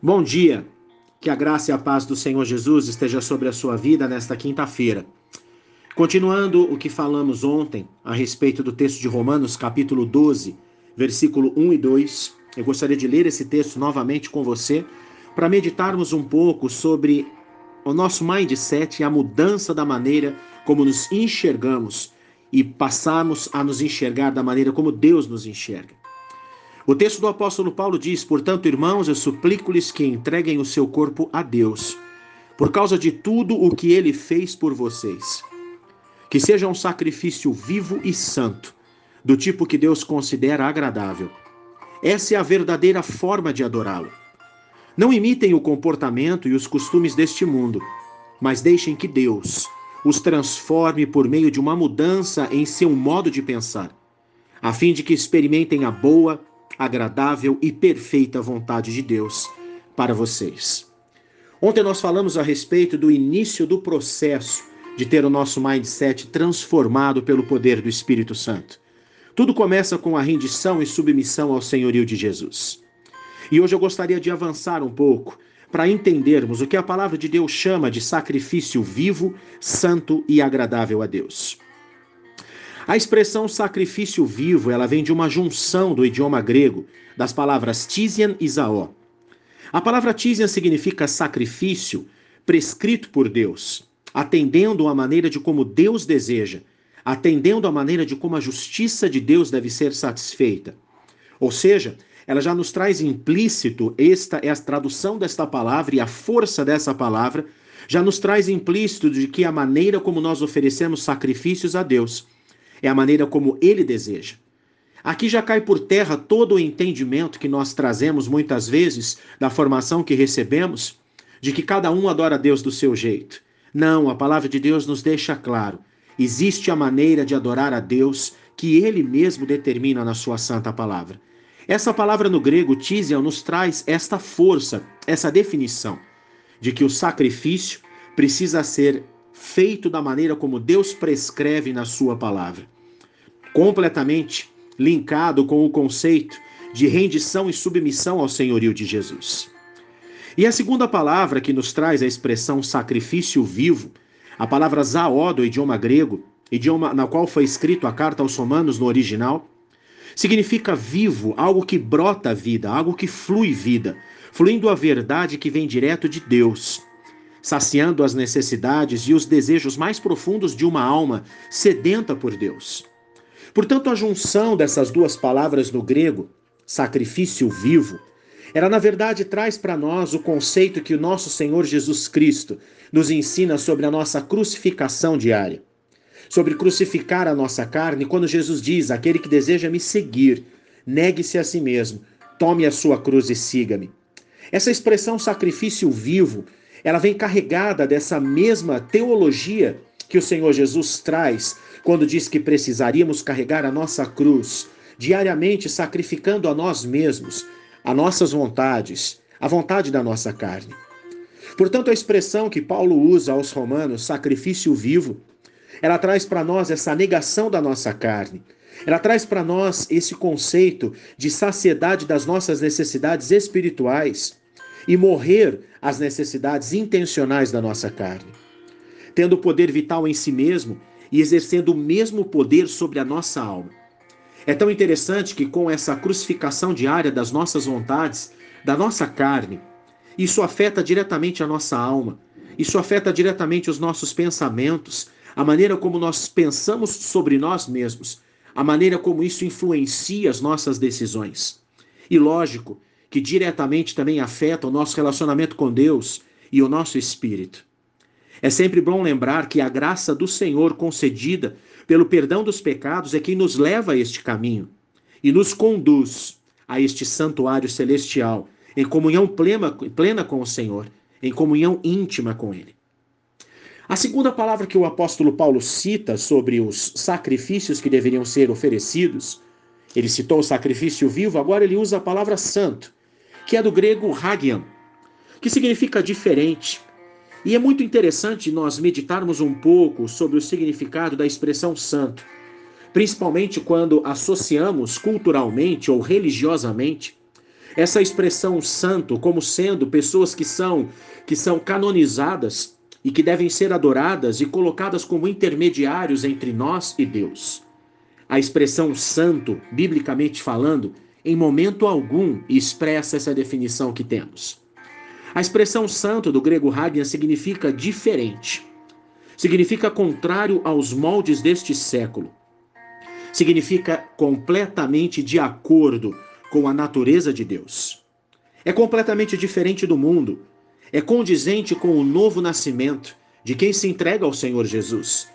Bom dia. Que a graça e a paz do Senhor Jesus esteja sobre a sua vida nesta quinta-feira. Continuando o que falamos ontem a respeito do texto de Romanos, capítulo 12, versículo 1 e 2, eu gostaria de ler esse texto novamente com você para meditarmos um pouco sobre o nosso mindset e a mudança da maneira como nos enxergamos e passarmos a nos enxergar da maneira como Deus nos enxerga. O texto do apóstolo Paulo diz: Portanto, irmãos, eu suplico-lhes que entreguem o seu corpo a Deus, por causa de tudo o que ele fez por vocês. Que seja um sacrifício vivo e santo, do tipo que Deus considera agradável. Essa é a verdadeira forma de adorá-lo. Não imitem o comportamento e os costumes deste mundo, mas deixem que Deus os transforme por meio de uma mudança em seu modo de pensar, a fim de que experimentem a boa, agradável e perfeita vontade de Deus para vocês. Ontem nós falamos a respeito do início do processo de ter o nosso mindset transformado pelo poder do Espírito Santo. Tudo começa com a rendição e submissão ao senhorio de Jesus. E hoje eu gostaria de avançar um pouco para entendermos o que a palavra de Deus chama de sacrifício vivo, santo e agradável a Deus. A expressão sacrifício vivo, ela vem de uma junção do idioma grego das palavras tisian e zaó. A palavra tisian significa sacrifício prescrito por Deus, atendendo à maneira de como Deus deseja, atendendo à maneira de como a justiça de Deus deve ser satisfeita. Ou seja, ela já nos traz implícito, esta é a tradução desta palavra e a força dessa palavra, já nos traz implícito de que a maneira como nós oferecemos sacrifícios a Deus é a maneira como ele deseja. Aqui já cai por terra todo o entendimento que nós trazemos muitas vezes da formação que recebemos, de que cada um adora a Deus do seu jeito. Não, a palavra de Deus nos deixa claro: existe a maneira de adorar a Deus que ele mesmo determina na sua santa palavra. Essa palavra no grego, tisiel, nos traz esta força, essa definição de que o sacrifício precisa ser feito da maneira como Deus prescreve na Sua palavra. Completamente linkado com o conceito de rendição e submissão ao senhorio de Jesus. E a segunda palavra que nos traz a expressão sacrifício vivo, a palavra zaó do idioma grego, idioma na qual foi escrito a carta aos romanos no original, significa vivo, algo que brota vida, algo que flui vida, fluindo a verdade que vem direto de Deus saciando as necessidades e os desejos mais profundos de uma alma sedenta por Deus. Portanto, a junção dessas duas palavras no grego, sacrifício vivo, ela na verdade traz para nós o conceito que o nosso Senhor Jesus Cristo nos ensina sobre a nossa crucificação diária. Sobre crucificar a nossa carne, quando Jesus diz: Aquele que deseja me seguir, negue-se a si mesmo, tome a sua cruz e siga-me. Essa expressão sacrifício vivo ela vem carregada dessa mesma teologia que o Senhor Jesus traz quando diz que precisaríamos carregar a nossa cruz diariamente, sacrificando a nós mesmos, a nossas vontades, a vontade da nossa carne. Portanto, a expressão que Paulo usa aos Romanos, sacrifício vivo, ela traz para nós essa negação da nossa carne. Ela traz para nós esse conceito de saciedade das nossas necessidades espirituais e morrer às necessidades intencionais da nossa carne, tendo poder vital em si mesmo e exercendo o mesmo poder sobre a nossa alma. É tão interessante que com essa crucificação diária das nossas vontades, da nossa carne, isso afeta diretamente a nossa alma, isso afeta diretamente os nossos pensamentos, a maneira como nós pensamos sobre nós mesmos, a maneira como isso influencia as nossas decisões. E lógico que diretamente também afeta o nosso relacionamento com Deus e o nosso espírito. É sempre bom lembrar que a graça do Senhor concedida pelo perdão dos pecados é quem nos leva a este caminho e nos conduz a este santuário celestial, em comunhão plena, plena com o Senhor, em comunhão íntima com Ele. A segunda palavra que o apóstolo Paulo cita sobre os sacrifícios que deveriam ser oferecidos, ele citou o sacrifício vivo, agora ele usa a palavra santo, que é do grego hagian, que significa diferente. E é muito interessante nós meditarmos um pouco sobre o significado da expressão santo, principalmente quando associamos culturalmente ou religiosamente Essa expressão santo como sendo pessoas que são que são canonizadas e que devem ser adoradas e colocadas como intermediários entre nós e Deus. A expressão santo, biblicamente falando, em momento algum expressa essa definição que temos. A expressão santo do grego hagia significa diferente. Significa contrário aos moldes deste século. Significa completamente de acordo com a natureza de Deus. É completamente diferente do mundo. É condizente com o novo nascimento de quem se entrega ao Senhor Jesus.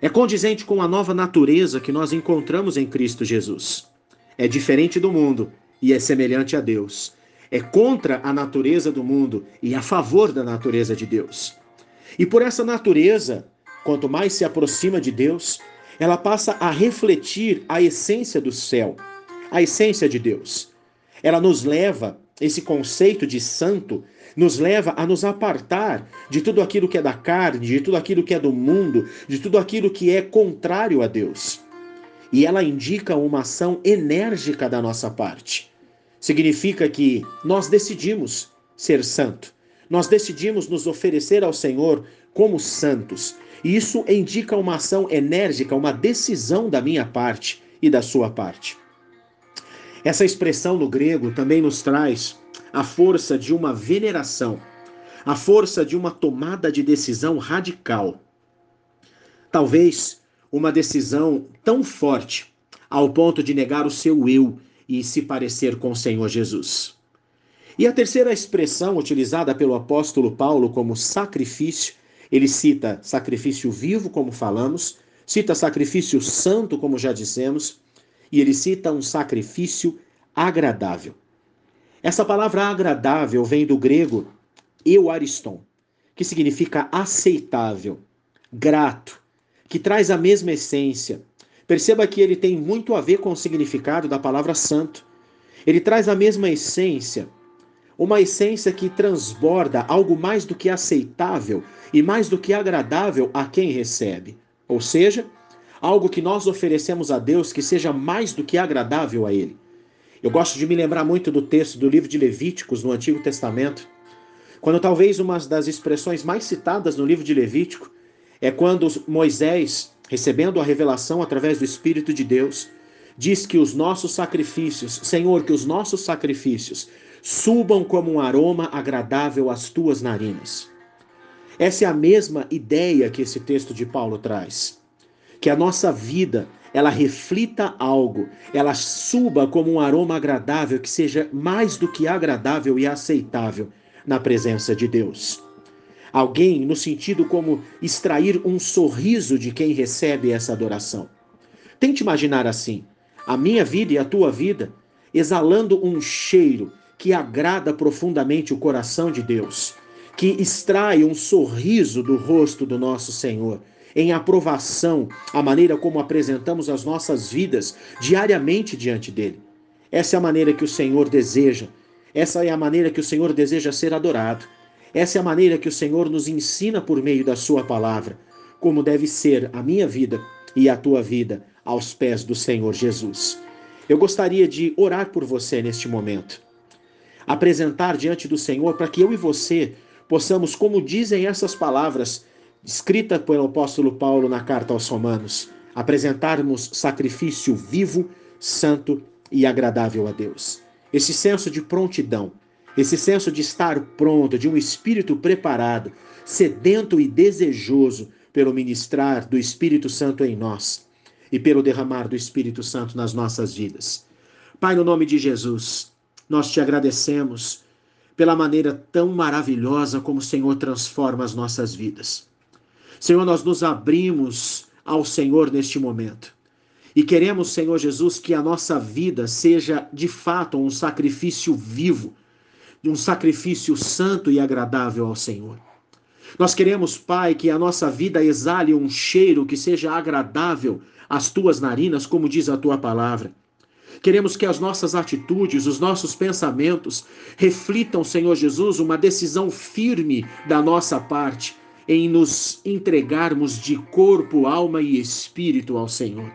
É condizente com a nova natureza que nós encontramos em Cristo Jesus. É diferente do mundo e é semelhante a Deus. É contra a natureza do mundo e a favor da natureza de Deus. E por essa natureza, quanto mais se aproxima de Deus, ela passa a refletir a essência do céu, a essência de Deus. Ela nos leva, esse conceito de santo, nos leva a nos apartar de tudo aquilo que é da carne, de tudo aquilo que é do mundo, de tudo aquilo que é contrário a Deus. E ela indica uma ação enérgica da nossa parte. Significa que nós decidimos ser santo. Nós decidimos nos oferecer ao Senhor como santos. E isso indica uma ação enérgica, uma decisão da minha parte e da sua parte. Essa expressão no grego também nos traz a força de uma veneração, a força de uma tomada de decisão radical. Talvez uma decisão tão forte ao ponto de negar o seu eu e se parecer com o Senhor Jesus. E a terceira expressão utilizada pelo apóstolo Paulo como sacrifício, ele cita sacrifício vivo, como falamos, cita sacrifício santo, como já dissemos, e ele cita um sacrifício agradável. Essa palavra agradável vem do grego euariston, que significa aceitável, grato, que traz a mesma essência. Perceba que ele tem muito a ver com o significado da palavra santo. Ele traz a mesma essência, uma essência que transborda algo mais do que aceitável e mais do que agradável a quem recebe. Ou seja, algo que nós oferecemos a Deus que seja mais do que agradável a Ele. Eu gosto de me lembrar muito do texto do livro de Levíticos no Antigo Testamento, quando talvez uma das expressões mais citadas no livro de Levítico é quando Moisés, recebendo a revelação através do Espírito de Deus, diz que os nossos sacrifícios, Senhor, que os nossos sacrifícios subam como um aroma agradável às tuas narinas. Essa é a mesma ideia que esse texto de Paulo traz. Que a nossa vida, ela reflita algo, ela suba como um aroma agradável que seja mais do que agradável e aceitável na presença de Deus. Alguém no sentido como extrair um sorriso de quem recebe essa adoração. Tente imaginar assim: a minha vida e a tua vida exalando um cheiro que agrada profundamente o coração de Deus, que extrai um sorriso do rosto do nosso Senhor, em aprovação à maneira como apresentamos as nossas vidas diariamente diante dele. Essa é a maneira que o Senhor deseja, essa é a maneira que o Senhor deseja ser adorado. Essa é a maneira que o Senhor nos ensina por meio da Sua palavra, como deve ser a minha vida e a tua vida aos pés do Senhor Jesus. Eu gostaria de orar por você neste momento, apresentar diante do Senhor para que eu e você possamos, como dizem essas palavras escritas pelo apóstolo Paulo na carta aos Romanos, apresentarmos sacrifício vivo, santo e agradável a Deus. Esse senso de prontidão, esse senso de estar pronto, de um espírito preparado, sedento e desejoso pelo ministrar do Espírito Santo em nós e pelo derramar do Espírito Santo nas nossas vidas. Pai, no nome de Jesus, nós te agradecemos pela maneira tão maravilhosa como o Senhor transforma as nossas vidas. Senhor, nós nos abrimos ao Senhor neste momento. E queremos, Senhor Jesus, que a nossa vida seja de fato um sacrifício vivo, um sacrifício santo e agradável ao Senhor. Nós queremos, Pai, que a nossa vida exale um cheiro que seja agradável às tuas narinas, como diz a tua palavra. Queremos que as nossas atitudes, os nossos pensamentos reflitam, Senhor Jesus, uma decisão firme da nossa parte em nos entregarmos de corpo, alma e espírito ao Senhor.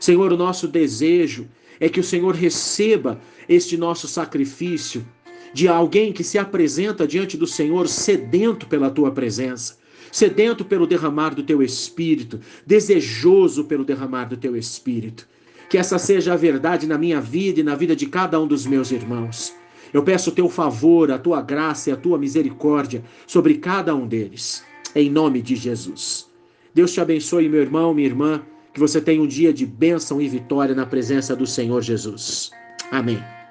Senhor, o nosso desejo é que o Senhor receba este nosso sacrifício de alguém que se apresenta diante do Senhor sedento pela tua presença, sedento pelo derramar do teu espírito, desejoso pelo derramar do teu espírito. Que essa seja a verdade na minha vida e na vida de cada um dos meus irmãos. Eu peço o teu favor, a tua graça e a tua misericórdia sobre cada um deles, em nome de Jesus. Deus te abençoe, meu irmão, minha irmã, que você tenha um dia de bênção e vitória na presença do Senhor Jesus. Amém.